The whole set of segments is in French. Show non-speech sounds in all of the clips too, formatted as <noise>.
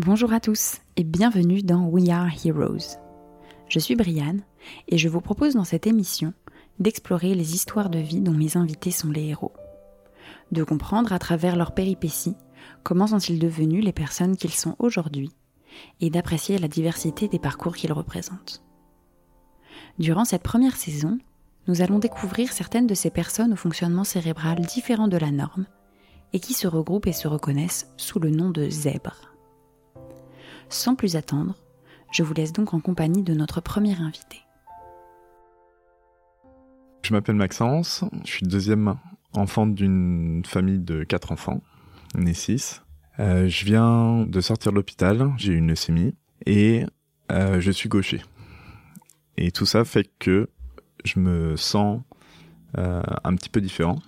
Bonjour à tous et bienvenue dans We Are Heroes. Je suis Brianne et je vous propose dans cette émission d'explorer les histoires de vie dont mes invités sont les héros. De comprendre à travers leurs péripéties comment sont-ils devenus les personnes qu'ils sont aujourd'hui et d'apprécier la diversité des parcours qu'ils représentent. Durant cette première saison, nous allons découvrir certaines de ces personnes au fonctionnement cérébral différent de la norme et qui se regroupent et se reconnaissent sous le nom de zèbres. Sans plus attendre, je vous laisse donc en compagnie de notre premier invité. Je m'appelle Maxence, je suis deuxième enfant d'une famille de quatre enfants, né six. Euh, je viens de sortir de l'hôpital, j'ai une leucémie et euh, je suis gaucher. Et tout ça fait que je me sens euh, un petit peu différent.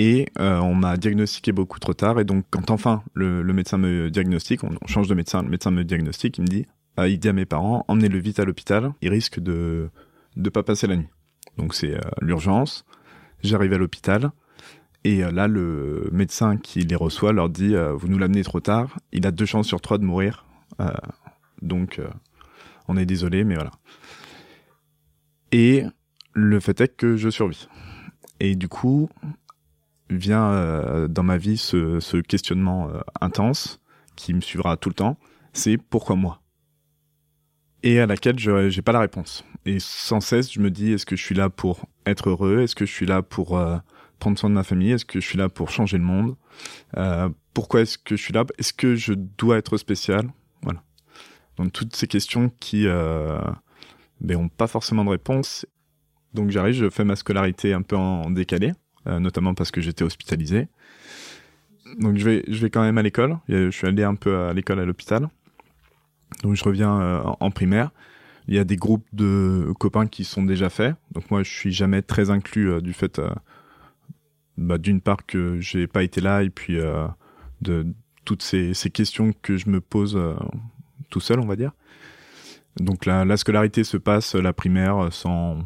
Et euh, on m'a diagnostiqué beaucoup trop tard. Et donc, quand enfin le, médecin me diagnostique, on, change de médecin, le médecin me diagnostique, il me dit, ah, il dit à mes parents, emmenez-le vite à l'hôpital, il risque de ne pas passer la nuit. Donc c'est euh, l'urgence. J'arrive à l'hôpital. Et là, le médecin qui les reçoit leur dit, vous nous l'amenez trop tard, il a deux chances sur trois de mourir. donc, on est désolé, mais voilà. Et le fait est que je survis. Et du coup, vient euh, dans ma vie ce, questionnement euh, intense qui me suivra tout le temps, c'est pourquoi moi? Et à laquelle je n'ai pas la réponse. Et sans cesse, je me dis, est-ce que je suis là pour être heureux? Est-ce que je suis là pour euh, prendre soin de ma famille? Est-ce que je suis là pour changer le monde? Pourquoi est-ce que je suis là? Est-ce que je dois être spécial? Voilà. Donc toutes ces questions qui n'ont ben, pas forcément de réponse. Donc j'arrive, je fais ma scolarité un peu en décalé, euh, notamment parce que j'étais hospitalisé. Donc je vais, je vais quand même à l'école. Je suis allé un peu à l'école à l'hôpital. Donc je reviens euh, en primaire. Il y a des groupes de copains qui sont déjà faits. Donc moi je suis jamais très inclus euh, du fait, bah, d'une part que j'ai pas été là et puis de toutes ces, questions que je me pose tout seul, on va dire. Donc la scolarité se passe la primaire sans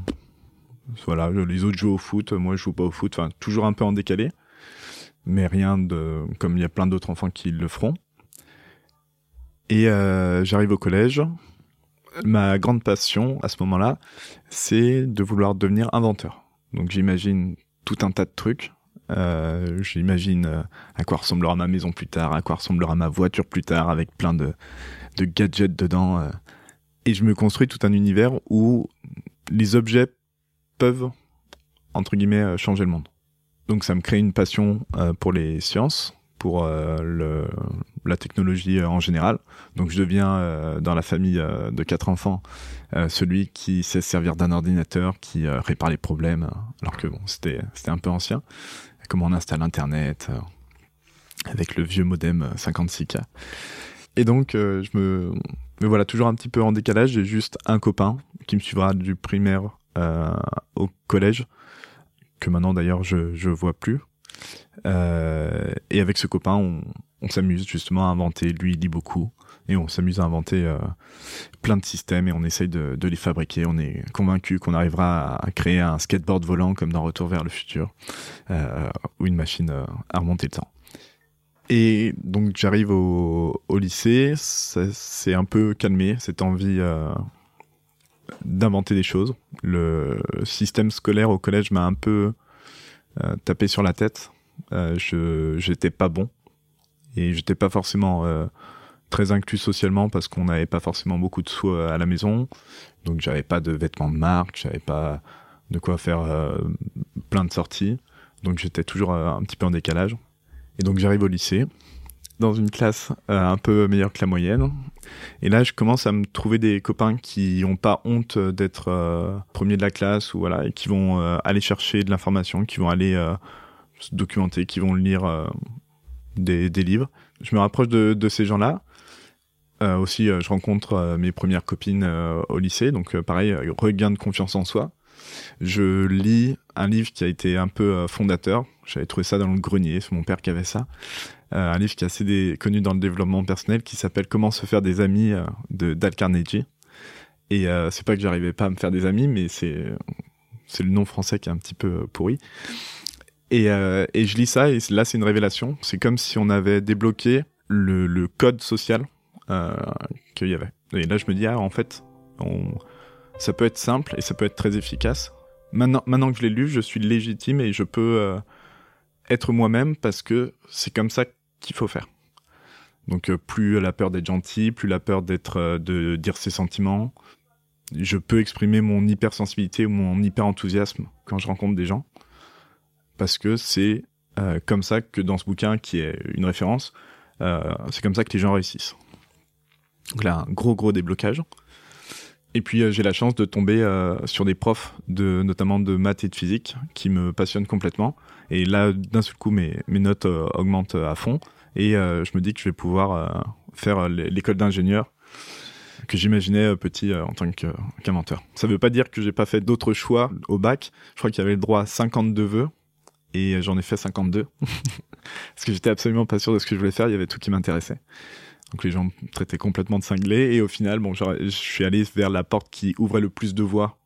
voilà, les autres jouent au foot, moi je joue pas au foot, enfin toujours un peu en décalé, mais rien de comme il y a plein d'autres enfants qui le feront. Et euh, j'arrive au collège. Ma grande passion à ce moment-là, c'est de vouloir devenir inventeur. Donc j'imagine tout un tas de trucs. Euh, j'imagine euh, à quoi ressemblera ma maison plus tard, à quoi ressemblera ma voiture plus tard, avec plein de, de gadgets dedans. et je me construis tout un univers où les objets peuvent, entre guillemets, euh, changer le monde. Donc ça me crée une passion euh, pour les sciences, pour euh, la technologie en général. Donc je deviens dans la famille de quatre enfants celui qui sait servir d'un ordinateur, qui répare les problèmes, alors que bon c'était un peu ancien. Comment on installe Internet avec le vieux modem 56K. Et donc je me voilà toujours un petit peu en décalage. J'ai juste un copain qui me suivra du primaire au collège, que maintenant d'ailleurs je je vois plus. Euh, et avec ce copain, on, on s'amuse justement à inventer. Lui, il lit beaucoup et on s'amuse à inventer euh, plein de systèmes et on essaye de, de les fabriquer. On est convaincu qu'on arrivera à, créer un skateboard volant comme dans Retour vers le futur euh, ou une machine à remonter le temps. Et donc j'arrive au, au lycée, c'est un peu calmé cette envie d'inventer des choses. Le système scolaire au collège m'a un peu euh, tapé sur la tête. Euh, j'étais pas bon et j'étais pas forcément euh, très inclus socialement parce qu'on n'avait pas forcément beaucoup de sous à la maison. Donc j'avais pas de vêtements de marque, j'avais pas de quoi faire plein de sorties. Donc j'étais toujours un petit peu en décalage. Et donc j'arrive au lycée dans une classe un peu meilleure que la moyenne. Et là, je commence à me trouver des copains qui n'ont pas honte d'être euh, premier de la classe ou voilà, et qui vont euh, aller chercher de l'information, qui vont aller se documenter, qui vont lire des, des, livres. Je me rapproche de, de ces gens-là. aussi, je rencontre mes premières copines au lycée, donc pareil, regain de confiance en soi. Je lis un livre qui a été un peu fondateur. J'avais trouvé ça dans le grenier, c'est mon père qui avait ça. Euh, un livre qui est assez connu dans le développement personnel qui s'appelle Comment se faire des amis euh, de Dal Carnegie. Et euh, c'est pas que j'arrivais pas à me faire des amis, mais c'est c'est le nom français qui est un petit peu pourri. Et, et je lis ça et là c'est une révélation. C'est comme si on avait débloqué le, le code social qu'il y avait. Et là, je me dis, ah, en fait, ça peut être simple et ça peut être très efficace. Maintenant, maintenant que je l'ai lu, je suis légitime et je peux être moi-même parce que c'est comme ça qu'il faut faire. Donc, euh, plus la peur d'être gentil, plus la peur d'être, euh, de dire ses sentiments. Je peux exprimer mon hypersensibilité ou mon hyper-enthousiasme quand je rencontre des gens. Parce que c'est euh, comme ça que dans ce bouquin, qui est une référence, c'est comme ça que les gens réussissent. Donc là, un gros gros déblocage. Et puis euh, j'ai la chance de tomber euh, sur des profs, notamment de maths et de physique, qui me passionnent complètement. Et là, d'un seul coup, mes, notes euh, augmentent à fond. Et je me dis que je vais pouvoir faire l'école d'ingénieur que j'imaginais petit en tant qu'inventeur. Ça veut pas dire que j'ai pas fait d'autres choix au bac. Je crois qu'il y avait le droit à 52 vœux et j'en ai fait 52 <laughs> parce que j'étais absolument pas sûr de ce que je voulais faire. Il y avait tout qui m'intéressait. Donc les gens me traitaient complètement de cinglé et au final, bon, je suis allé vers la porte qui ouvrait le plus de voies,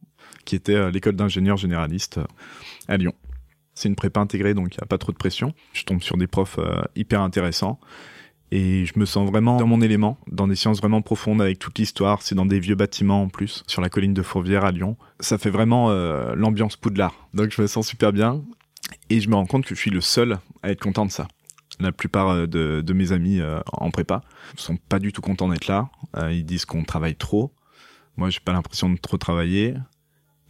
qui était euh, l'école d'ingénieur généraliste euh, à Lyon. C'est une prépa intégrée, donc il n'y a pas trop de pression. Je tombe sur des profs euh, hyper intéressants et je me sens vraiment dans mon élément, dans des sciences vraiment profondes avec toute l'histoire. C'est dans des vieux bâtiments en plus, sur la colline de Fourvière à Lyon. Ça fait vraiment l'ambiance Poudlard. Donc je me sens super bien et je me rends compte que je suis le seul à être content de ça. La plupart euh, de, mes amis euh, en prépa sont pas du tout contents d'être là. Euh, ils disent qu'on travaille trop. Moi, j'ai pas l'impression de trop travailler.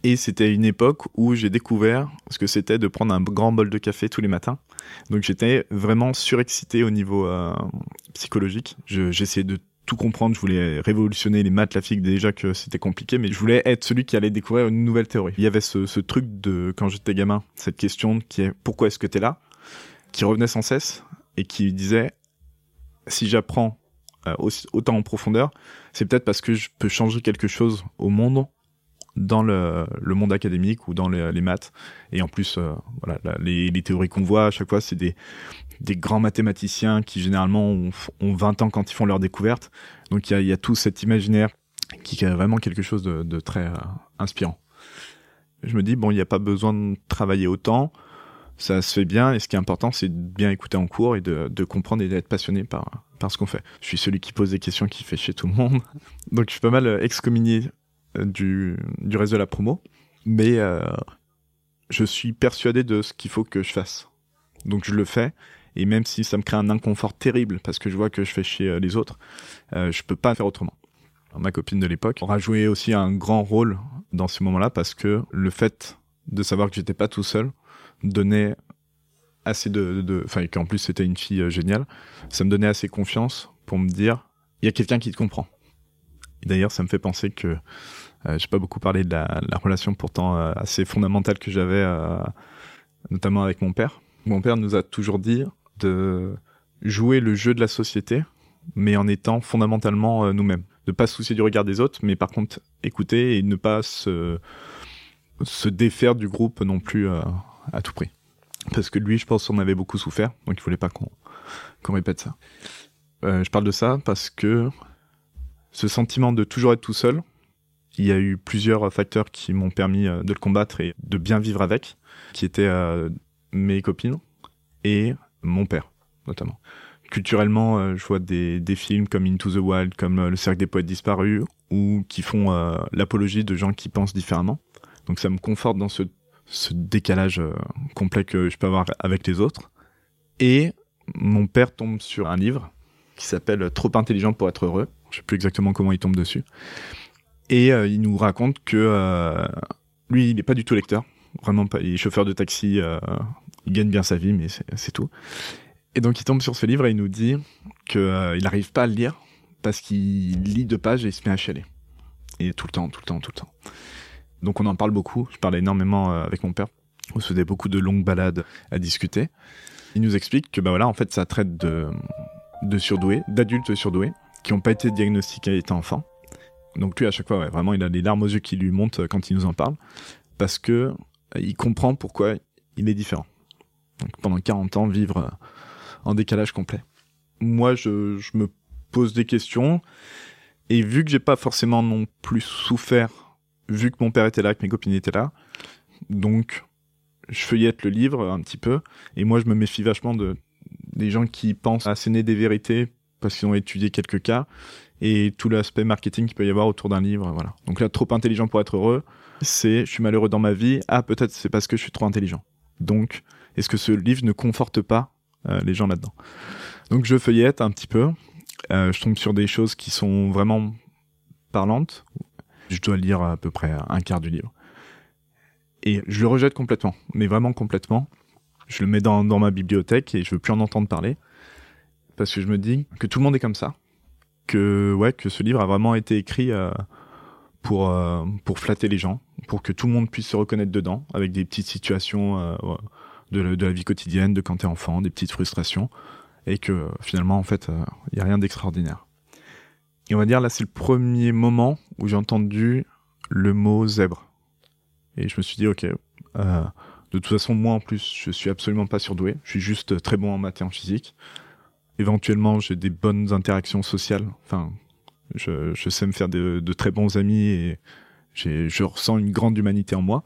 Et c'était une époque où j'ai découvert ce que c'était de prendre un grand bol de café tous les matins. Donc j'étais vraiment surexcité au niveau psychologique. Je- J'essayais de tout comprendre. Je voulais révolutionner les maths, la physique, déjà que c'était compliqué, mais je voulais être celui qui allait découvrir une nouvelle théorie. Il y avait ce, ce truc de, quand j'étais gamin, cette question qui est pourquoi est-ce que t'es là? Qui revenait sans cesse et qui disait si j'apprends euh, autant en profondeur, c'est peut-être parce que je peux changer quelque chose au monde dans le, monde académique ou dans les, maths. Et en plus, euh, voilà, les, théories qu'on voit à chaque fois, c'est des, grands mathématiciens qui généralement ont, ont 20 ans quand ils font leur découverte. Donc il y a, tout cet imaginaire qui est vraiment quelque chose de, de très euh, inspirant. Je me dis, bon, il n'y a pas besoin de travailler autant ça se fait bien et ce qui est important c'est de bien écouter en cours et de, de comprendre et d'être passionné par, par ce qu'on fait. Je suis celui qui pose des questions qui fait chier tout le monde. <laughs> Donc je suis pas mal euh, excommunié euh, du, du reste de la promo. Mais euh, je suis persuadé de ce qu'il faut que je fasse. Donc je le fais. Et même si ça me crée un inconfort terrible parce que je vois que je fais chier euh, les autres, euh, je peux pas faire autrement. Alors, ma copine de l'époque aura joué aussi un grand rôle dans ce moment-là parce que le fait de savoir que j'étais pas tout seul donnait assez de, enfin qu'en plus c'était une fille euh, géniale, ça me donnait assez confiance pour me dire il y a quelqu'un qui te comprend. D'ailleurs, ça me fait penser que euh, j'ai pas beaucoup parlé de la, la relation pourtant euh, assez fondamentale que j'avais, euh, notamment avec mon père. Mon père nous a toujours dit de jouer le jeu de la société, mais en étant fondamentalement nous-mêmes. De pas se soucier du regard des autres, mais par contre écouter et ne pas se, se défaire du groupe non plus à tout prix. Parce que lui, je pense, en avait beaucoup souffert, donc il voulait pas qu'on répète ça. Euh, je parle de ça parce que ce sentiment de toujours être tout seul, il y a eu plusieurs facteurs qui m'ont permis euh, de le combattre et de bien vivre avec, qui étaient euh, mes copines et mon père, notamment. Culturellement, je vois des, films comme Into the Wild, comme Le Cercle des Poètes Disparus, ou qui font l'apologie de gens qui pensent différemment. Donc ça me conforte dans ce, ce décalage euh, complet que je peux avoir avec les autres. Et mon père tombe sur un livre qui s'appelle Trop intelligent pour être heureux. Je sais plus exactement comment il tombe dessus. Et euh, il nous raconte que euh, lui, il n'est pas du tout lecteur. Vraiment pas. Il est chauffeur de taxi. il gagne bien sa vie, mais c'est tout. Et donc il tombe sur ce livre et il nous dit que euh, il n'arrive pas à le lire parce qu'il lit deux pages et il se met à chialer. Et tout le temps, tout le temps, tout le temps. Donc on en parle beaucoup. Je parlais énormément euh, avec mon père. On se faisait beaucoup de longues balades à discuter. Il nous explique que bah voilà, en fait, ça traite de surdoués, d'adultes surdoués qui n'ont pas été diagnostiqués étant enfants. Donc lui, à chaque fois, vraiment, il a les larmes aux yeux qui lui montent euh, quand il nous en parle, parce que euh, il comprend pourquoi il est différent. Donc pendant 40 ans, vivre en décalage complet. Moi, je, je me pose des questions, et vu que j'ai pas forcément non plus souffert, vu que mon père était là, que mes copines étaient là, donc je feuillette le livre un petit peu, et moi je me méfie vachement de des gens qui pensent asséner des vérités parce qu'ils ont étudié quelques cas et tout l'aspect marketing qu'il peut y avoir autour d'un livre. Voilà. Donc là, trop intelligent pour être heureux, c'est je suis malheureux dans ma vie. Ah, peut-être c'est parce que je suis trop intelligent. Donc, est-ce que ce livre ne conforte pas euh, les gens là-dedans? Donc, je feuillette un petit peu. Euh, je tombe sur des choses qui sont vraiment parlantes. Je dois lire à peu près un quart du livre. Et je le rejette complètement, mais vraiment complètement. Je le mets dans, dans ma bibliothèque et je veux plus en entendre parler. Parce que je me dis que tout le monde est comme ça. Que, ouais, que ce livre a vraiment été écrit euh, pour, euh, pour flatter les gens, pour que tout le monde puisse se reconnaître dedans, avec des petites situations euh, de, de, la vie quotidienne, de quand t'es enfant, des petites frustrations, et que finalement, en fait, il n'y a rien d'extraordinaire. Et on va dire, là, c'est le premier moment où j'ai entendu le mot zèbre. Et je me suis dit, ok, euh, de toute façon, moi en plus, je suis absolument pas surdoué. Je suis juste très bon en maths et en physique. Éventuellement, j'ai des bonnes interactions sociales. Enfin, je, je sais me faire de, de très bons amis et je ressens une grande humanité en moi.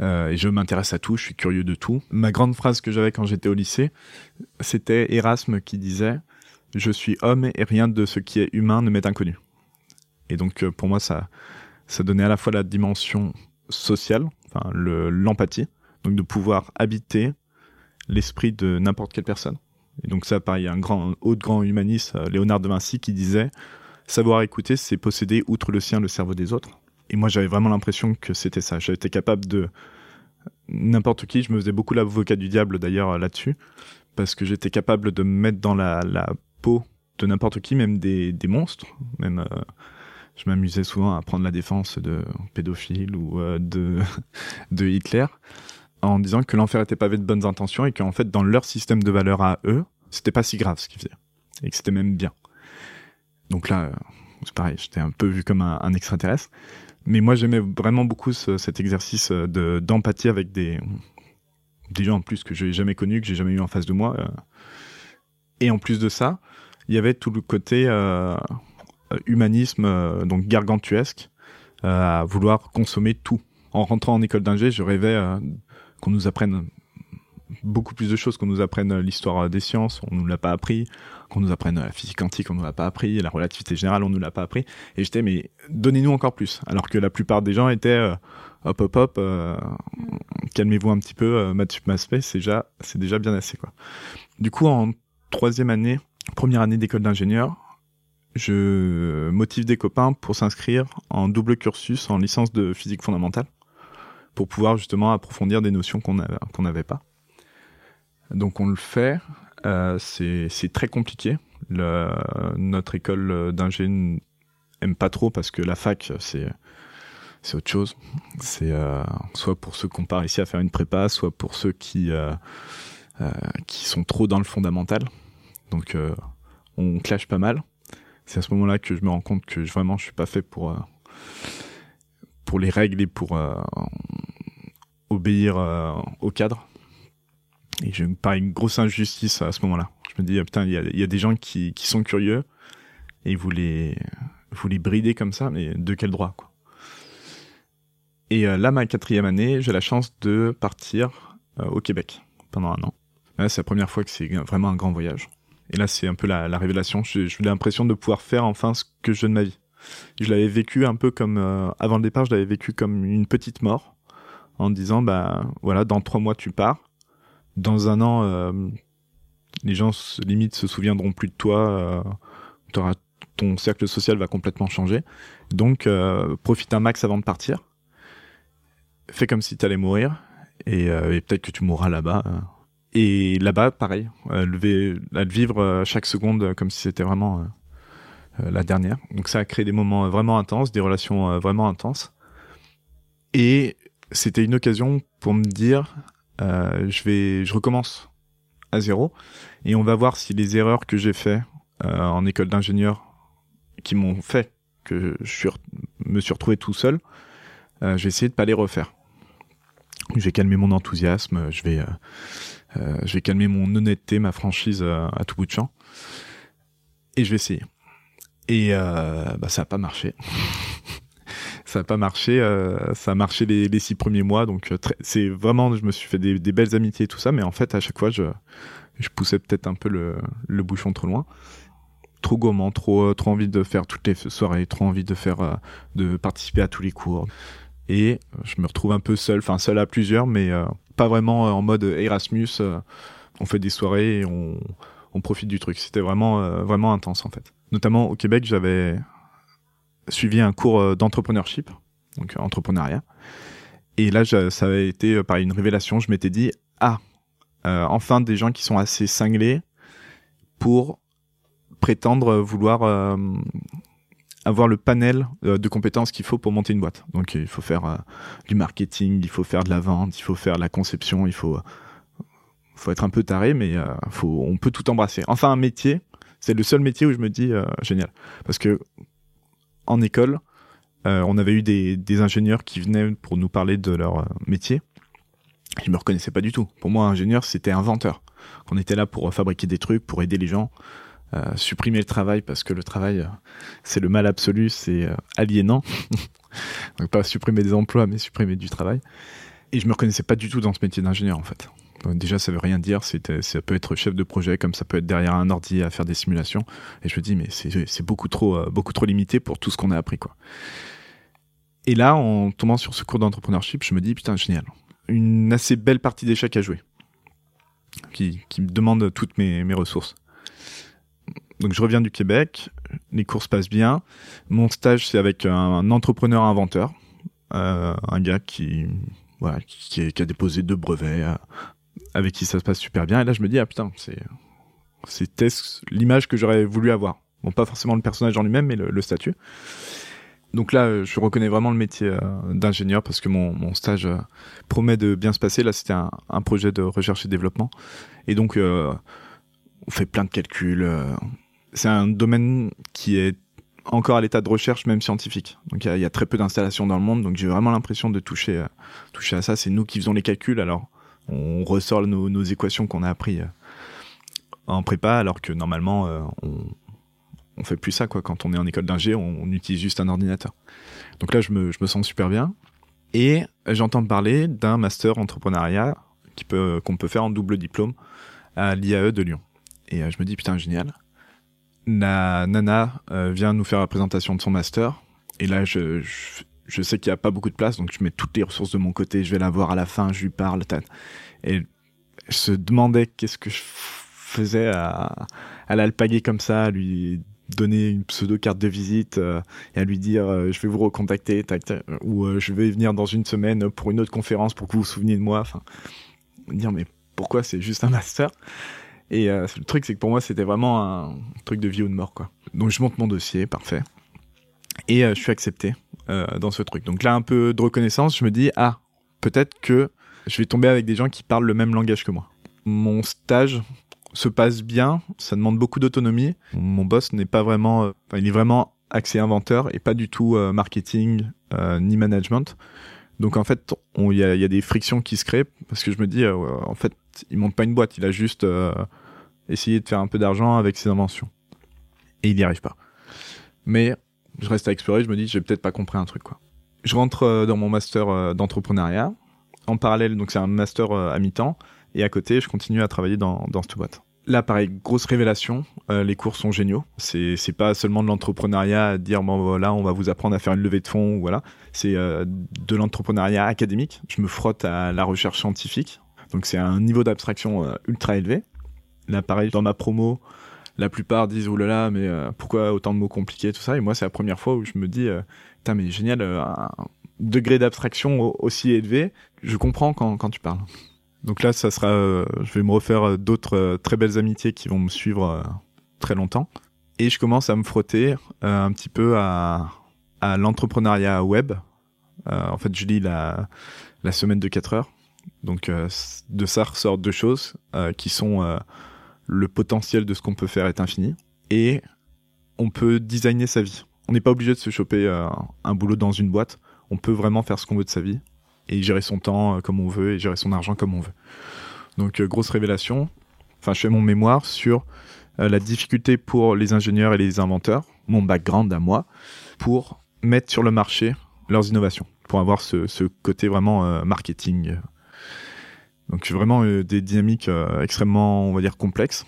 Euh, et je m'intéresse à tout, je suis curieux de tout. Ma grande phrase que j'avais quand j'étais au lycée, c'était Erasme qui disait Je suis homme et rien de ce qui est humain ne m'est inconnu. Et donc, euh, pour moi, ça, ça donnait à la fois la dimension sociale, enfin l'empathie, donc de pouvoir habiter l'esprit de n'importe quelle personne. Et donc ça, pareil, un grand, autre grand humaniste, euh, Léonard de Vinci, qui disait savoir écouter, c'est posséder outre le sien le cerveau des autres. Et moi, j'avais vraiment l'impression que c'était ça. J'étais capable de n'importe qui. Je me faisais beaucoup l'avocat du diable d'ailleurs là-dessus, parce que j'étais capable de me mettre dans la de n'importe qui, même des, monstres, même. Euh, je m'amusais souvent à prendre la défense de pédophiles ou euh, de, <laughs> de Hitler en disant que l'enfer était pavé de bonnes intentions et qu'en fait, dans leur système de valeurs à eux, c'était pas si grave ce qu'ils faisaient et que c'était même bien. Donc là, c'est pareil, j'étais un peu vu comme un, extraterrestre. Mais moi, j'aimais vraiment beaucoup ce, cet exercice de d'empathie avec des des gens en plus que j'ai jamais connus, que j'ai jamais eu en face de moi. Euh. Et en plus de ça, il y avait tout le côté euh, humanisme euh, donc gargantuesque euh, à vouloir consommer tout. En rentrant en école d'ingé, je rêvais qu'on nous apprenne beaucoup plus de choses, qu'on nous apprenne l'histoire des sciences, on nous l'a pas appris, qu'on nous apprenne la physique quantique, on nous l'a pas appris, la relativité générale, on nous l'a pas appris. Et j'étais mais donnez-nous encore plus. Alors que la plupart des gens étaient euh, hop hop hop, euh, calmez-vous un petit peu, euh, maths c'est déjà c'est déjà bien assez quoi. Du coup en troisième année, première année d'école d'ingénieur, je motive des copains pour s'inscrire en double cursus en licence de physique fondamentale pour pouvoir justement approfondir des notions qu'on n'avait pas. Donc on le fait. Euh, c'est très compliqué. Notre école d'ingénieur aime pas trop parce que la fac c'est autre chose. C'est euh, soit pour ceux qui ont pas réussi à faire une prépa, soit pour ceux qui euh, qui sont trop dans le fondamental. Donc euh, on clash pas mal c'est à ce moment-là que je me rends compte que vraiment je suis pas fait pour euh, les règles et pour euh, obéir au cadre. Et je me parie une grosse injustice à ce moment-là. Je me dis, ah, putain, il y a, des gens qui, sont curieux et vous les, vous les bridez comme ça, mais de quel droit, quoi? Et là, ma quatrième année, j'ai la chance de partir au Québec pendant un an. c'est la première fois que c'est vraiment un grand voyage. Et là, c'est un peu la, la révélation. J'ai eu l'impression de pouvoir faire enfin ce que je veux de ma vie. Je l'avais vécu un peu comme euh, avant le départ, je l'avais vécu comme une petite mort, en disant bah voilà, dans trois mois tu pars. Dans un an, euh, les gens limite se souviendront plus de toi. Euh, ton cercle social va complètement changer. Donc euh, profite un max avant de partir. Fais comme si tu allais mourir et, euh, et peut-être que tu mourras là-bas et là-bas, pareil, euh, lever, vivre euh, chaque seconde euh, comme si c'était vraiment la dernière. Donc ça a créé des moments vraiment intenses, des relations vraiment intenses. Et c'était une occasion pour me dire, je vais, je recommence à zéro, et on va voir si les erreurs que j'ai fait en école d'ingénieur, qui m'ont fait que je me suis retrouvé tout seul, euh, je vais essayer de pas les refaire. Je vais calmer mon enthousiasme, je vais je vais calmer mon honnêteté, ma franchise euh, à tout bout de champ. Et je vais essayer. Et euh, bah, ça n'a pas marché. <laughs> ça n'a pas marché. ça a marché les, six premiers mois. Donc c'est vraiment, je me suis fait des, belles amitiés et tout ça. Mais en fait, à chaque fois, je, poussais peut-être un peu le, bouchon trop loin. trop gourmand, trop, trop envie de faire toutes les soirées, trop envie de faire, de participer à tous les cours. Et je me retrouve un peu seul, enfin seul à plusieurs, mais pas vraiment en mode Erasmus. on fait des soirées et on, on profite du truc. C'était vraiment, vraiment intense en fait. Notamment au Québec, j'avais suivi un cours d'entrepreneurship, donc entrepreneuriat. Et là, ça avait été par une révélation. Je m'étais dit, ah, enfin des gens qui sont assez cinglés pour prétendre vouloir euh, avoir le panel euh, de compétences qu'il faut pour monter une boîte. Donc il faut faire euh, du marketing, il faut faire de la vente, il faut faire de la conception, il faut faut être un peu taré, mais faut, on peut tout embrasser. Enfin, un métier, c'est le seul métier où je me dis génial, parce que en école, on avait eu des, ingénieurs qui venaient pour nous parler de leur métier. Ils me reconnaissaient pas du tout. Pour moi, ingénieur, c'était inventeur. On était là pour fabriquer des trucs, pour aider les gens. Euh, supprimer le travail parce que le travail euh, c'est le mal absolu, c'est euh, aliénant. <laughs> Donc pas supprimer des emplois mais supprimer du travail. Et je me reconnaissais pas du tout dans ce métier d'ingénieur en fait. déjà ça veut rien dire, ça peut être chef de projet comme ça peut être derrière un ordi à faire des simulations. Et je me dis mais c'est beaucoup trop beaucoup trop limité pour tout ce qu'on a appris quoi. Et là en tombant sur ce cours d'entrepreneurship, je me dis putain génial, une assez belle partie d'échecs à jouer. Qui, me demande toutes mes ressources donc je reviens du Québec, les cours se passent bien. Mon stage c'est avec un entrepreneur inventeur, euh, un gars qui voilà qui, a déposé deux brevets, euh, avec qui ça se passe super bien. Et là je me dis ah putain c'est c'était l'image que j'aurais voulu avoir. Bon pas forcément le personnage en lui-même mais le, statut. Donc là, je reconnais vraiment le métier euh, d'ingénieur parce que mon, mon stage euh, promet de bien se passer. Là, c'était un, projet de recherche et développement. Et donc, euh, on fait plein de calculs, c'est un domaine qui est encore à l'état de recherche, même scientifique. Donc il y, a très peu d'installations dans le monde, donc j'ai vraiment l'impression de toucher, euh, toucher à ça. C'est nous qui faisons les calculs, alors on ressort nos, équations qu'on a appris euh, en prépa, alors que normalement euh, on, fait plus ça. Quand on est en école d'ingé, on, utilise juste un ordinateur. Donc là je me, sens super bien. Et j'entends parler d'un master entrepreneuriat qu'on peut faire en double diplôme à l'IAE de Lyon. Et je me dis putain génial la nana euh, vient nous faire la présentation de son master. Et là, je, je, sais qu'il n'y a pas beaucoup de place, donc je mets toutes les ressources de mon côté. Je vais la voir à la fin, je lui parle. Et je se demandais qu'est-ce que je faisais à, à l'alpaguer comme ça, à lui donner une pseudo carte de visite euh, et à lui dire euh, je vais vous recontacter ou je vais venir dans une semaine pour une autre conférence pour que vous vous souveniez de moi enfin dire mais pourquoi c'est juste un master? Et euh, le truc, c'est que pour moi, c'était vraiment un truc de vie ou de mort, quoi. Donc je monte mon dossier, parfait. Et euh, je suis accepté euh, dans ce truc. Donc là, un peu de reconnaissance, je me dis, ah, peut-être que je vais tomber avec des gens qui parlent le même langage que moi. Mon stage se passe bien, ça demande beaucoup d'autonomie. Mon boss n'est pas vraiment, il est vraiment axé inventeur et pas du tout marketing ni management. Donc en fait, il y a, des frictions qui se créent parce que je me dis, en fait, il monte pas une boîte, il a juste euh, essayé de faire un peu d'argent avec ses inventions. Et il n'y arrive pas. Mais je reste à explorer, je me dis, j'ai peut-être pas compris un truc quoi. Je rentre euh, dans mon master d'entrepreneuriat. En parallèle, donc c'est un master à mi-temps. Et à côté, je continue à travailler dans, dans cette boîte. Là, pareil, grosse révélation. Euh, les cours sont géniaux. C'est c'est pas seulement de l'entrepreneuriat à dire bon voilà, on va vous apprendre à faire une levée de fonds voilà. C'est euh, de l'entrepreneuriat académique. Je me frotte à la recherche scientifique. Donc c'est un niveau d'abstraction euh, ultra élevé. Là, pareil, dans ma promo, la plupart disent oh là là, mais pourquoi autant de mots compliqués tout ça Et moi, c'est la première fois où je me dis putain mais génial, un degré d'abstraction aussi élevé. Je comprends quand quand tu parles. Donc là, ça sera, euh, je vais me refaire euh, d'autres euh, très belles amitiés qui vont me suivre très longtemps. Et je commence à me frotter un petit peu à, à l'entrepreneuriat web. en fait, je lis la, la semaine de 4 heures. Donc de ça ressortent deux choses qui sont le potentiel de ce qu'on peut faire est infini et on peut designer sa vie. On n'est pas obligé de se choper un boulot dans une boîte. On peut vraiment faire ce qu'on veut de sa vie et gérer son temps euh, comme on veut et gérer son argent comme on veut. Donc euh, grosse révélation. Enfin, je fais mon mémoire sur euh, la difficulté pour les ingénieurs et les inventeurs, mon background à moi, pour mettre sur le marché leurs innovations, pour avoir ce, ce côté vraiment marketing. Donc vraiment des dynamiques extrêmement, on va dire, complexes.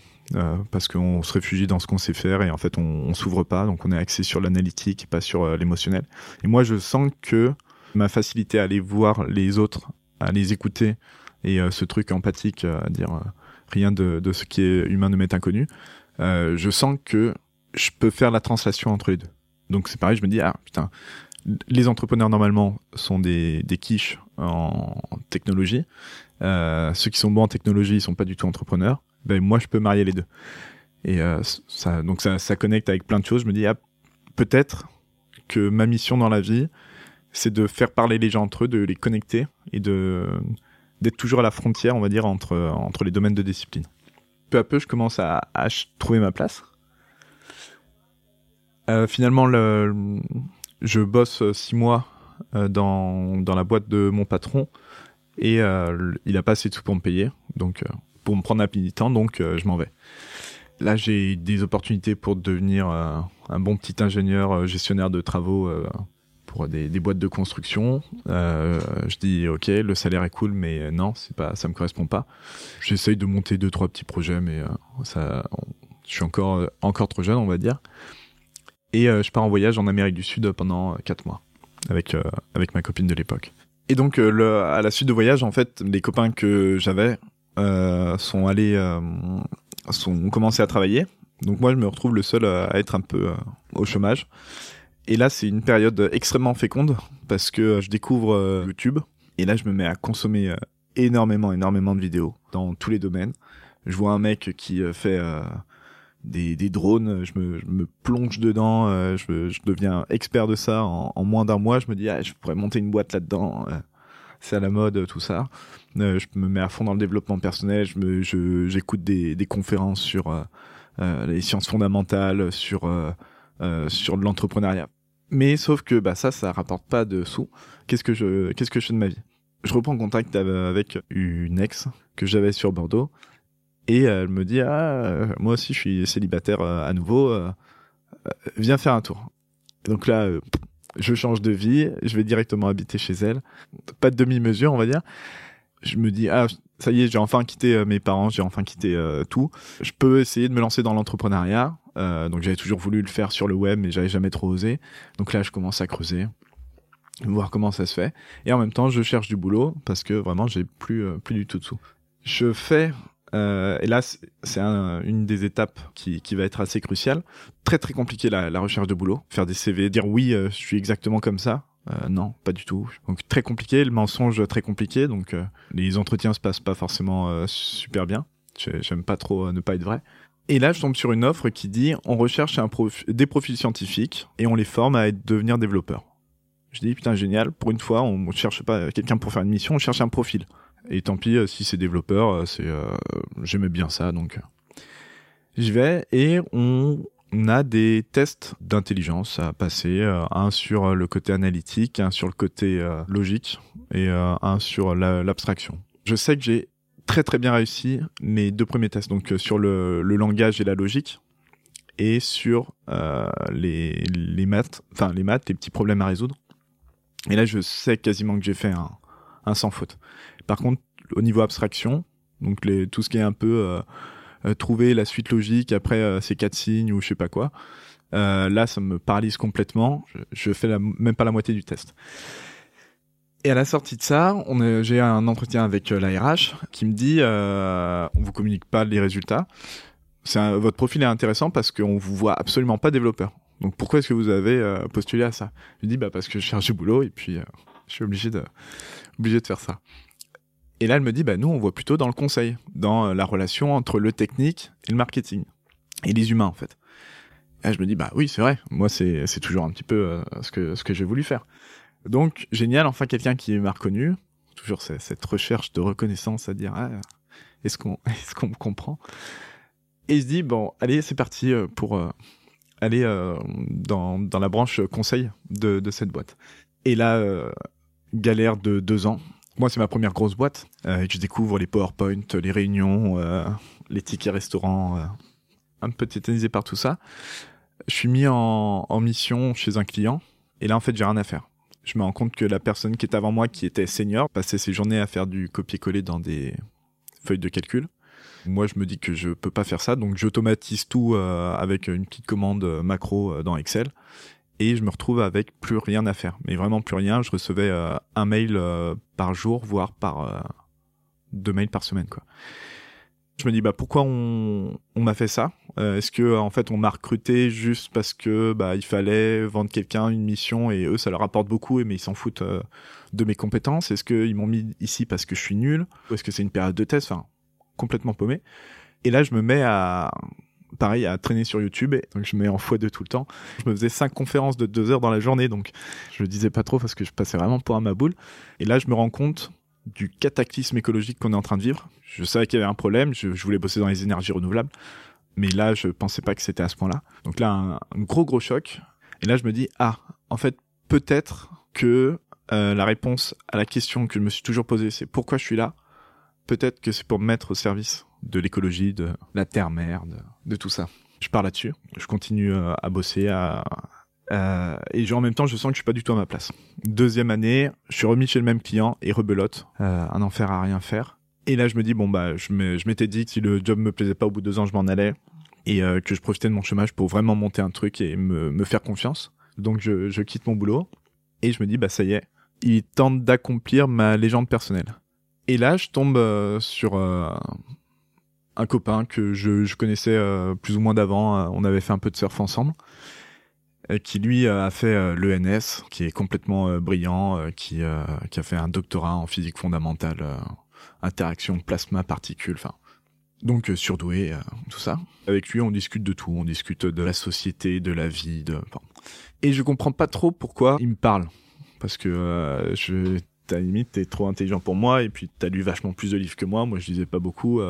parce qu'on se réfugie dans ce qu'on sait faire et en fait on, on s'ouvre pas, donc on est axé sur l'analytique et pas sur l'émotionnel. Et moi je sens que ma facilité à aller voir les autres, à les écouter et ce truc empathique à dire rien de, de, ce qui est humain ne m'est inconnu, je sens que je peux faire la translation entre les deux. Donc c'est pareil, je me dis, ah putain, les entrepreneurs normalement sont des, des quiches en technologie. Euh, ceux qui sont bons en technologie, ils sont pas du tout entrepreneurs. Ben moi, je peux marier les deux. Et euh, donc ça, connecte avec plein de choses. Je me dis, ah, peut-être que ma mission dans la vie, c'est de faire parler les gens entre eux, de les connecter et de d'être toujours à la frontière, on va dire, entre entre les domaines de discipline. Peu à peu, je commence à, trouver ma place. Euh, finalement, le, je bosse six mois dans, dans la boîte de mon patron et euh, il a pas assez de sous pour me payer, donc pour me prendre un donc je m'en vais. Là, j'ai des opportunités pour devenir un bon petit ingénieur gestionnaire de travaux pour des, boîtes de construction. Euh, je dis ok, le salaire est cool, mais non, c'est pas, ça me correspond pas. J'essaye de monter deux trois petits projets, mais ça, je suis encore encore trop jeune, on va dire. Et euh, je pars en voyage en Amérique du Sud pendant 4 mois avec, euh, avec ma copine de l'époque. Et donc, euh, à la suite de voyage, en fait, les copains que j'avais sont allés, sont, ont commencé à travailler. Donc moi, je me retrouve le seul à être un peu au chômage. Et là, c'est une période extrêmement féconde parce que je découvre YouTube. Et là, je me mets à consommer énormément, énormément de vidéos dans tous les domaines. Je vois un mec qui fait des, des drones, je me, je me, plonge dedans, euh, je, je, deviens expert de ça en, moins d'un mois. Je me dis, ah, je pourrais monter une boîte là-dedans. Euh, c'est à la mode, tout ça. Euh, je me mets à fond dans le développement personnel. Je j'écoute des, des conférences sur les sciences fondamentales, sur sur l'entrepreneuriat. Mais sauf que bah ça, ça rapporte pas de sous. Qu'est-ce qu'est-ce que je fais de ma vie? Je reprends contact avec une ex que j'avais sur Bordeaux et elle me dit ah moi aussi je suis célibataire euh, à nouveau, euh, euh, viens faire un tour. Donc là je change de vie, je vais directement habiter chez elle, pas de demi-mesure on va dire. Je me dis ah ça y est j'ai enfin quitté mes parents, j'ai enfin quitté tout. Je peux essayer de me lancer dans l'entrepreneuriat. donc j'avais toujours voulu le faire sur le web mais j'avais jamais trop osé. Donc là je commence à creuser voir comment ça se fait. Et en même temps, je cherche du boulot parce que vraiment, j'ai plus, plus du tout de sous. Je fais euh, et là, c'est une des étapes qui, va être assez cruciale. Très très compliqué la, recherche de boulot. Faire des CV, dire oui, euh, je suis exactement comme ça. Euh, non, pas du tout. Donc très compliqué, le mensonge très compliqué. Donc euh, les entretiens se passent pas forcément super bien. J'aime pas trop ne pas être vrai. Et là, je tombe sur une offre qui dit on recherche des profils scientifiques et on les forme à devenir développeurs. Je dis putain génial. Pour une fois, on cherche pas quelqu'un pour faire une mission, on cherche un profil. Et tant pis, euh, si c'est développeur, euh, euh, j'aimais bien ça, donc j'y vais et on, a des tests d'intelligence à passer, un sur le côté analytique, un sur le côté logique et un sur l'abstraction. Je sais que j'ai très très bien réussi mes deux premiers tests, donc sur le, langage et la logique et sur les, maths, enfin les maths, les petits problèmes à résoudre. Et là, je sais quasiment que j'ai fait un sans faute. Par contre, au niveau abstraction, donc tout ce qui est un peu euh, euh trouver la suite logique après euh, ces quatre signes ou je sais pas quoi, là ça me paralyse complètement. Je, je fais même pas la moitié du test. Et à la sortie de ça, j'ai un entretien avec la RH qui me dit euh, on vous communique pas les résultats. Votre profil est intéressant parce qu'on vous voit absolument pas développeur. Donc pourquoi est-ce que vous avez postulé à ça? Je dis bah parce que je cherche du boulot et puis je suis obligé de obligé de faire ça. Et là, elle me dit, bah, nous, on voit plutôt dans le conseil, dans euh, la relation entre le technique et le marketing, et les humains, en fait. Et là, je me dis, bah oui, c'est vrai, moi, c'est, toujours un petit peu euh, ce, que, ce que j'ai voulu faire. Donc, génial, enfin, quelqu'un qui m'a reconnu, toujours cette recherche de reconnaissance à dire, ah, est-ce qu'on, <laughs> est-ce qu'on me comprend? Et il se dit, bon, allez, c'est parti euh, pour aller dans, dans la branche conseil de, de cette boîte. Et là, galère de deux ans, moi, c'est ma première grosse boîte. Euh, je découvre les PowerPoint, les réunions, euh, les tickets restaurants, euh, un peu tétanisé par tout ça. Je suis mis en, mission chez un client et là, en fait, j'ai rien à faire. Je me rends compte que la personne qui est avant moi, qui était senior, passait ses journées à faire du copier-coller dans des feuilles de calcul. Moi, je me dis que je peux pas faire ça, donc j'automatise tout avec une petite commande macro dans Excel et je me retrouve avec plus rien à faire. Mais vraiment plus rien. Je recevais un mail par jour, voire par deux mails par semaine. Je me dis bah pourquoi on, on m'a fait ça? Est-ce que en fait on m'a recruté juste parce que bah il fallait vendre quelqu'un une mission et eux ça leur apporte beaucoup mais ils s'en foutent de mes compétences? Est-ce qu'ils m'ont mis ici parce que je suis nul? Ou est-ce que c'est une période de test? Enfin complètement paumé. Et là je me mets à pareil à traîner sur YouTube donc je me mets en x2 tout le temps. Je me faisais cinq conférences de deux heures dans la journée donc je le disais pas trop parce que je passais vraiment pour un maboule. Et là je me rends compte du cataclysme écologique qu'on est en train de vivre. Je savais qu'il y avait un problème, je, voulais bosser dans les énergies renouvelables, mais là, je pensais pas que c'était à ce point-là. Donc là, un, gros, gros choc. Et là, je me dis, ah, en fait, peut-être que euh, la réponse à la question que je me suis toujours posée, c'est pourquoi je suis là? Peut-être que c'est pour me mettre au service de l'écologie, de la terre-mère, de, tout ça. Je pars là-dessus. Je continue euh, à bosser, à, et en même temps, je sens que je suis pas du tout à ma place. Deuxième année, je suis remis chez le même client et rebelote, euh, un enfer à rien faire. Et là, je me dis bon bah, je m'étais dit que si le job me plaisait pas au bout de deux ans, je m'en allais et euh, que je profitais de mon chômage pour vraiment monter un truc et me, faire confiance. Donc je, quitte mon boulot et je me dis bah ça y est, il tente d'accomplir ma légende personnelle. Et là, je tombe sur un copain que je, je connaissais plus ou moins d'avant. on avait fait un peu de surf ensemble euh, qui lui euh, a fait euh, l'ENS, qui est complètement brillant, qui, qui a fait un doctorat en physique fondamentale, interaction plasma particules, enfin donc surdoué, tout ça. Avec lui, on discute de tout, on discute de la société, de la vie, de. Et je comprends pas trop pourquoi il me parle, parce que je, ta limite, t'es trop intelligent pour moi, et puis t'as lu vachement plus de livres que moi. Moi, je lisais pas beaucoup.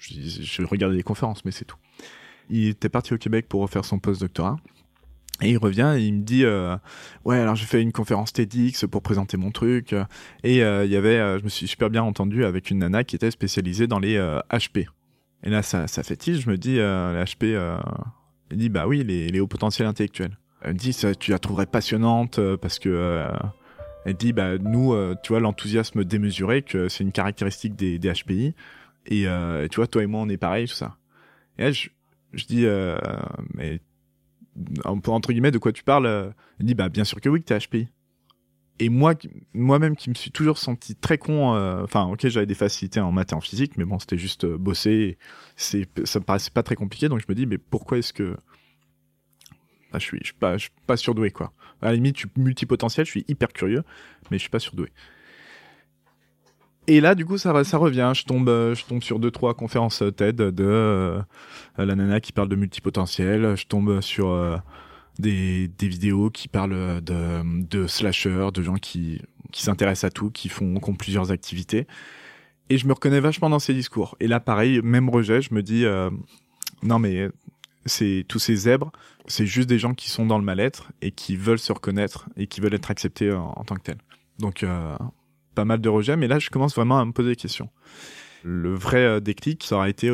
Je, je regardais des conférences, mais c'est tout. Il était parti au Québec pour refaire son post-doctorat. Et il revient et il me dit euh, ouais alors j'ai fait une conférence TEDx pour présenter mon truc et euh, il y avait euh, je me suis super bien entendu avec une nana qui était spécialisée dans les HP. Et là ça ça tilt, je me dis les HP il dit bah oui les, hauts potentiels intellectuels. Elle me dit tu la trouverais passionnante parce que elle dit bah nous tu vois l'enthousiasme démesuré que c'est une caractéristique des HPI et tu vois toi et moi on est pareil tout ça. Et là je dis mais entre guillemets, de quoi tu parles euh, Il dit, bah, bien sûr que oui, que t'es HPI. Et moi, moi-même, qui me suis toujours senti très con, euh, enfin, ok, j'avais des facilités en maths et en physique, mais bon, c'était juste euh, bosser. C'est, ça me paraissait pas très compliqué, donc je me dis, mais pourquoi est-ce que bah, je suis, je suis pas, je suis surdoué, quoi. À la limite, je suis multipotentiel, je suis hyper curieux, mais je suis pas surdoué. Et là, du coup, ça, revient. Je tombe, euh, je tombe sur deux, trois conférences euh, TED de euh, la nana qui parle de multipotentiel. Je tombe sur des, des vidéos qui parlent de, de slashers, de gens qui, s'intéressent à tout, qui font, ont plusieurs activités. Et je me reconnais vachement dans ces discours. Et là, pareil, même rejet, je me dis, non mais c'est tous ces zèbres, c'est juste des gens qui sont dans le mal-être et qui veulent se reconnaître et qui veulent être acceptés en tant que tels. Donc pas mal de rejets, mais là, je commence vraiment à me poser des questions. Le vrai euh, déclic, ça aurait été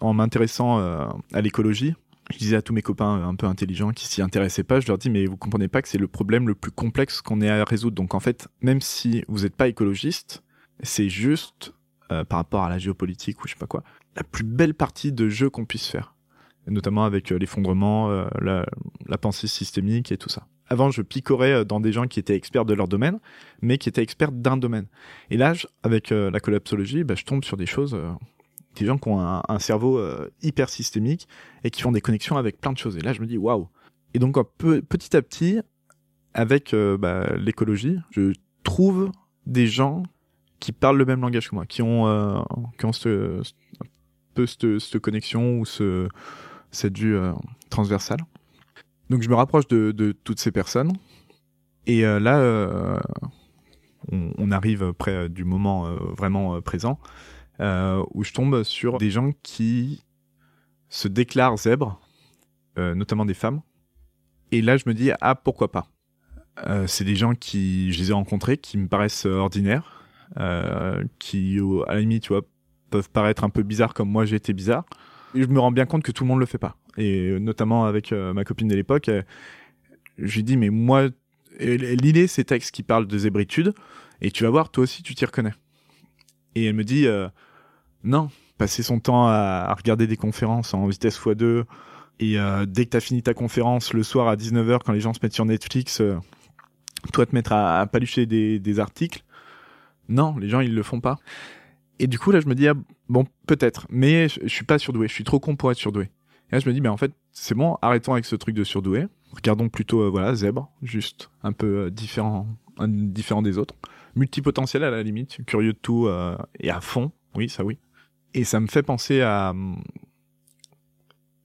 en m'intéressant euh, à l'écologie. Je disais à tous mes copains euh, un peu intelligents qui s'y intéressaient pas, je leur dis mais vous comprenez pas que c'est le problème le plus complexe qu'on ait à résoudre. Donc en fait, même si vous n'êtes pas écologiste, c'est juste par rapport à la géopolitique ou je sais pas quoi, la plus belle partie de jeu qu'on puisse faire, notamment avec l'effondrement, la pensée systémique et tout ça avant, je picorais euh, dans des gens qui étaient experts de leur domaine, mais qui étaient experts d'un domaine. Et là, avec euh, la collapsologie, bah, je tombe sur des choses, euh, des gens qui ont un, cerveau hyper systémique et qui font des connexions avec plein de choses. Et là, je me dis, waouh. Et donc, petit à petit, avec bah, l'écologie, je trouve des gens qui parlent le même langage que moi, qui ont, qui ont ce, un peu cette, cette, connexion ou ce, cette vue transversale. Donc je me rapproche de, toutes ces personnes. Et euh, là, euh, on, arrive près du moment euh, vraiment présent, où je tombe sur des gens qui se déclarent zèbres, notamment des femmes. Et là, je me dis, ah, pourquoi pas? C'est des gens qui, je les ai rencontrés, qui me paraissent ordinaires, qui, à la limite, tu vois, peuvent paraître un peu bizarres comme moi j'ai été bizarre. Et je me rends bien compte que tout le monde le fait pas et notamment avec euh, ma copine de l'époque, euh, je lui dis mais moi l'idée ces textes qui parlent de zébritude et tu vas voir toi aussi tu t'y reconnais. Et elle me dit euh, non passer son temps à, regarder des conférences en vitesse x2 et dès que tu as fini ta conférence le soir à 19h quand les gens se mettent sur Netflix, euh, toi te mettre à, palucher des, articles. Non, les gens ils le font pas. Et du coup là je me dis ah, bon peut-être, mais je, suis pas surdoué, je suis trop con pour être surdoué. Là je me dis mais en fait c'est bon, arrêtons avec ce truc de surdoué, regardons plutôt euh, voilà zèbre, juste un peu différent, différent des autres, multipotentiel à la limite, curieux de tout et à fond, oui ça oui. Et ça me fait penser à hum,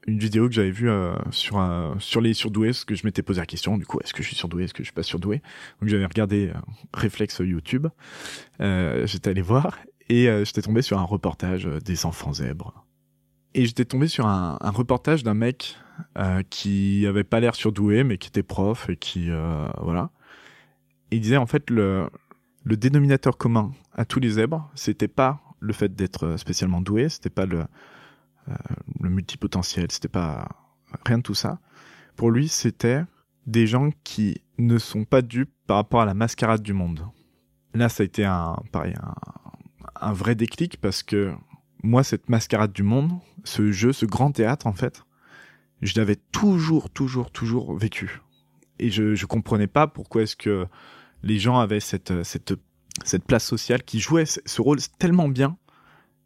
une vidéo que j'avais vue euh, sur sur les surdoués, parce que je m'étais posé la question, du coup, est-ce que je suis surdoué, est-ce que je suis pas surdoué? Donc j'avais regardé euh, Réflexe YouTube, euh, j'étais allé voir, et j'étais tombé sur un reportage des enfants zèbres. Et j'étais tombé sur un, reportage d'un mec qui avait pas l'air surdoué, mais qui était prof, et qui... voilà. Et il disait, en fait, le, dénominateur commun à tous les zèbres, c'était pas le fait d'être spécialement doué, c'était pas le, euh, le multipotentiel, c'était pas rien de tout ça. Pour lui, c'était des gens qui ne sont pas dupes par rapport à la mascarade du monde. Là, ça a été un, vrai déclic parce que moi, cette mascarade du monde, ce jeu, ce grand théâtre, en fait, je l'avais toujours, toujours, toujours vécu. Et je, je comprenais pas pourquoi est-ce que les gens avaient cette, cette cette place sociale qui jouait ce rôle tellement bien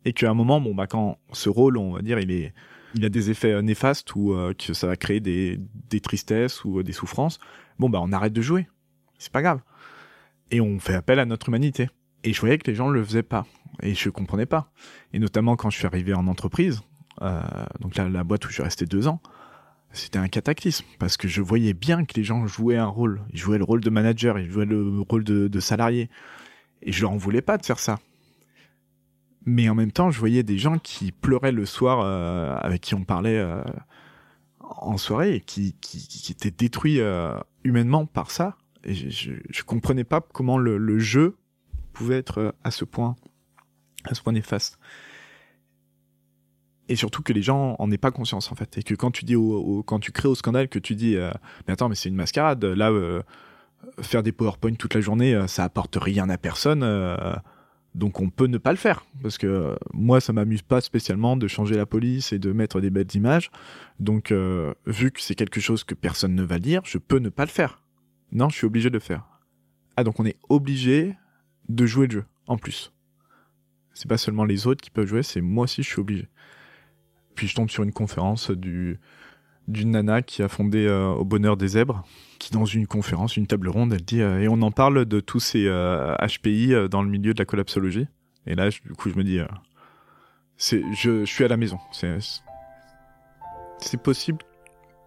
et qu'à un moment, bon, bah, quand ce rôle, on va dire, il est, il a des effets néfastes ou euh, que ça va créer des, des tristesses ou euh, des souffrances, bon, bah, on arrête de jouer. C'est pas grave. Et on fait appel à notre humanité. Et je voyais que les gens le faisaient pas. Et je comprenais pas. Et notamment quand je suis arrivé en entreprise, euh, donc là, la boîte où je suis resté deux ans, c'était un cataclysme parce que je voyais bien que les gens jouaient un rôle. Ils jouaient le rôle de manager, ils jouaient le rôle de, salarié. Et je leur en voulais pas de faire ça. Mais en même temps, je voyais des gens qui pleuraient le soir, euh, avec qui on parlait euh, en soirée, qui, qui, étaient détruits humainement par ça. Et je, je, comprenais pas comment le, jeu pouvait être à ce point, à ce point néfaste. Et surtout que les gens en aient pas conscience en fait, et que quand tu dis au, quand tu crées au scandale que tu dis, mais attends, mais c'est une mascarade. Là, faire des PowerPoint toute la journée, ça apporte rien à personne donc on peut ne pas le faire parce que euh, moi ça m'amuse pas spécialement de changer la police et de mettre des belles images. Donc euh, vu que c'est quelque chose que personne ne va lire, je peux ne pas le faire. Non, je suis obligé de le faire. Ah donc on est obligé de jouer le jeu en plus. C'est pas seulement les autres qui peuvent jouer, c'est moi aussi je suis obligé. Puis je tombe sur une conférence du d'une nana qui a fondé euh, Au Bonheur des Zèbres, qui dans une conférence, une table ronde, elle dit euh, et on en parle de tous ces HPI euh, dans le milieu de la collapsologie. Et là, du coup, je me dis, c'est, je, suis à la maison. C'est, c'est possible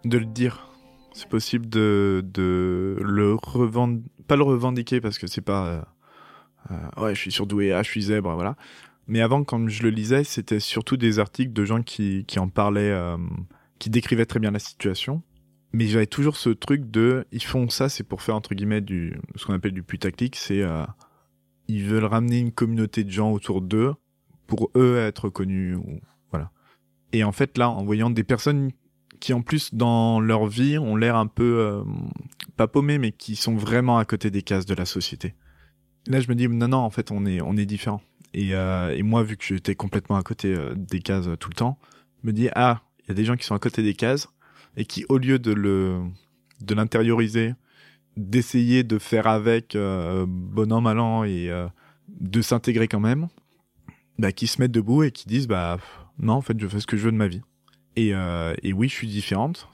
de le dire. C'est possible de, de le revendiquer, pas le revendiquer parce que c'est pas, ouais, je suis surdoué, ah, je suis zèbre, voilà. Mais avant, quand je le lisais, c'était surtout des articles de gens qui, qui en parlaient qui décrivait très bien la situation. Mais j'avais toujours ce truc de, ils font ça, c'est pour faire entre guillemets du, ce qu'on appelle du putaclic, c'est, euh, ils veulent ramener une communauté de gens autour d'eux pour eux être connus voilà. Et en fait là, en voyant des personnes qui en plus dans leur vie ont l'air un peu euh, pas paumées, mais qui sont vraiment à côté des cases de la société. Là, je me dis non non, en fait, on est on est différent. Et, euh, et moi, vu que j'étais complètement à côté euh, des cases tout le temps, me dis ah il y a des gens qui sont à côté des cases et qui, au lieu de le de l'intérioriser, d'essayer de faire avec euh, bon an mal an et euh, de s'intégrer quand même, bah, qui se mettent debout et qui disent bah non en fait je fais ce que je veux de ma vie. Et, euh, et oui je suis différente,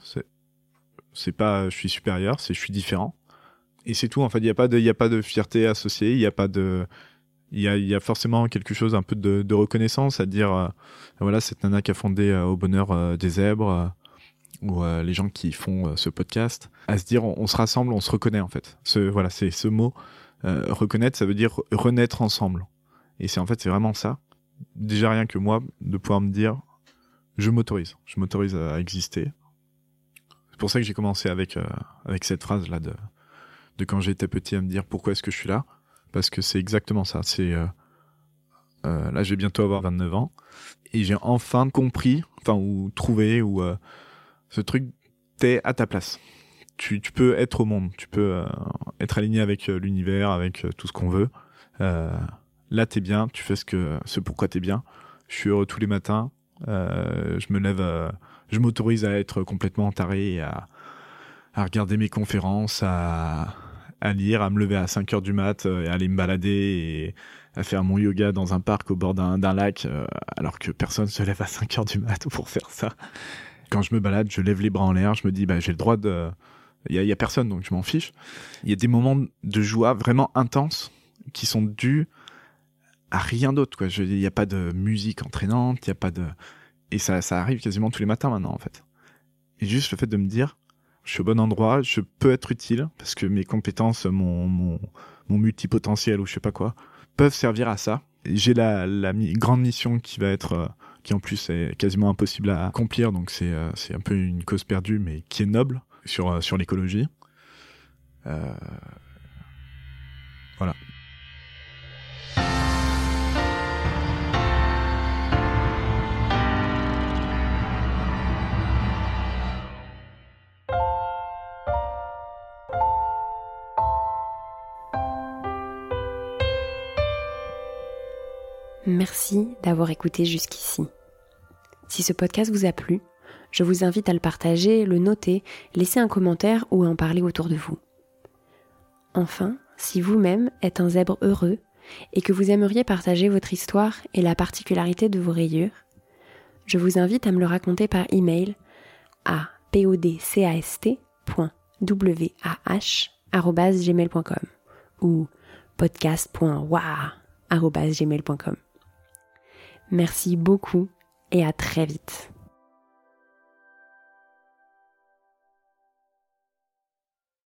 c'est pas je suis supérieur, c'est je suis différent. Et c'est tout en fait, il y a pas de il a pas de fierté associée, il y a pas de il y a, y a, forcément quelque chose un peu de, reconnaissance à dire euh, voilà cette nana qui a fondé euh, au bonheur euh, des zèbres ou les gens qui font ce podcast à se dire on, se rassemble on se reconnaît en fait. Ce voilà c'est ce mot reconnaître ça veut dire renaître ensemble. Et c'est en fait c'est vraiment ça. Déjà rien que moi de pouvoir me dire je m'autorise. Je m'autorise à exister. C'est pour ça que j'ai commencé avec avec cette phrase là de de quand j'étais petit à me dire pourquoi est-ce que je suis là parce que c'est exactement ça. C'est euh, euh, là, je vais bientôt avoir 29 ans et j'ai enfin compris, enfin ou trouvé ou euh, ce truc t'es à ta place. Tu, tu peux être au monde, tu peux être aligné avec l'univers, avec tout ce qu'on veut. là, t'es bien, tu fais ce que ce pourquoi t'es bien. Je suis heureux tous les matins. Je me lève, je m'autorise à être complètement taré et à, à regarder mes conférences, à, à lire, à me lever à 5 heures du mat euh, et à aller me balader et à faire mon yoga dans un parc au bord d'un lac, euh, alors que personne se lève à 5 heures du mat pour faire ça. Quand je me balade, je lève les bras en l'air, je me dis, bah, j'ai le droit de... Il y, a- a personne, donc je m'en fiche. Il y a des moments de joie vraiment intenses qui sont dus à rien d'autre, quoi. Il n'y a pas de musique entraînante, il n'y a pas de... Et ça, ça arrive quasiment tous les matins maintenant, en fait. Et juste le fait de me dire, je suis au bon endroit, je peux être utile, parce que mes compétences, mon, mon, mon multipotentiel ou je sais pas quoi, peuvent servir à ça. J'ai la, la mi- grande mission qui va être, euh, qui en plus est quasiment impossible à accomplir, donc c'est euh, un peu une cause perdue, mais qui est noble sur, euh, sur l'écologie. Euh, voilà. Merci d'avoir écouté jusqu'ici. Si ce podcast vous a plu, je vous invite à le partager, le noter, laisser un commentaire ou en parler autour de vous. Enfin, si vous-même êtes un zèbre heureux et que vous aimeriez partager votre histoire et la particularité de vos rayures, je vous invite à me le raconter par email à podcast.wah@gmail.com ou podcast.wah@gmail.com. Merci beaucoup et à très vite.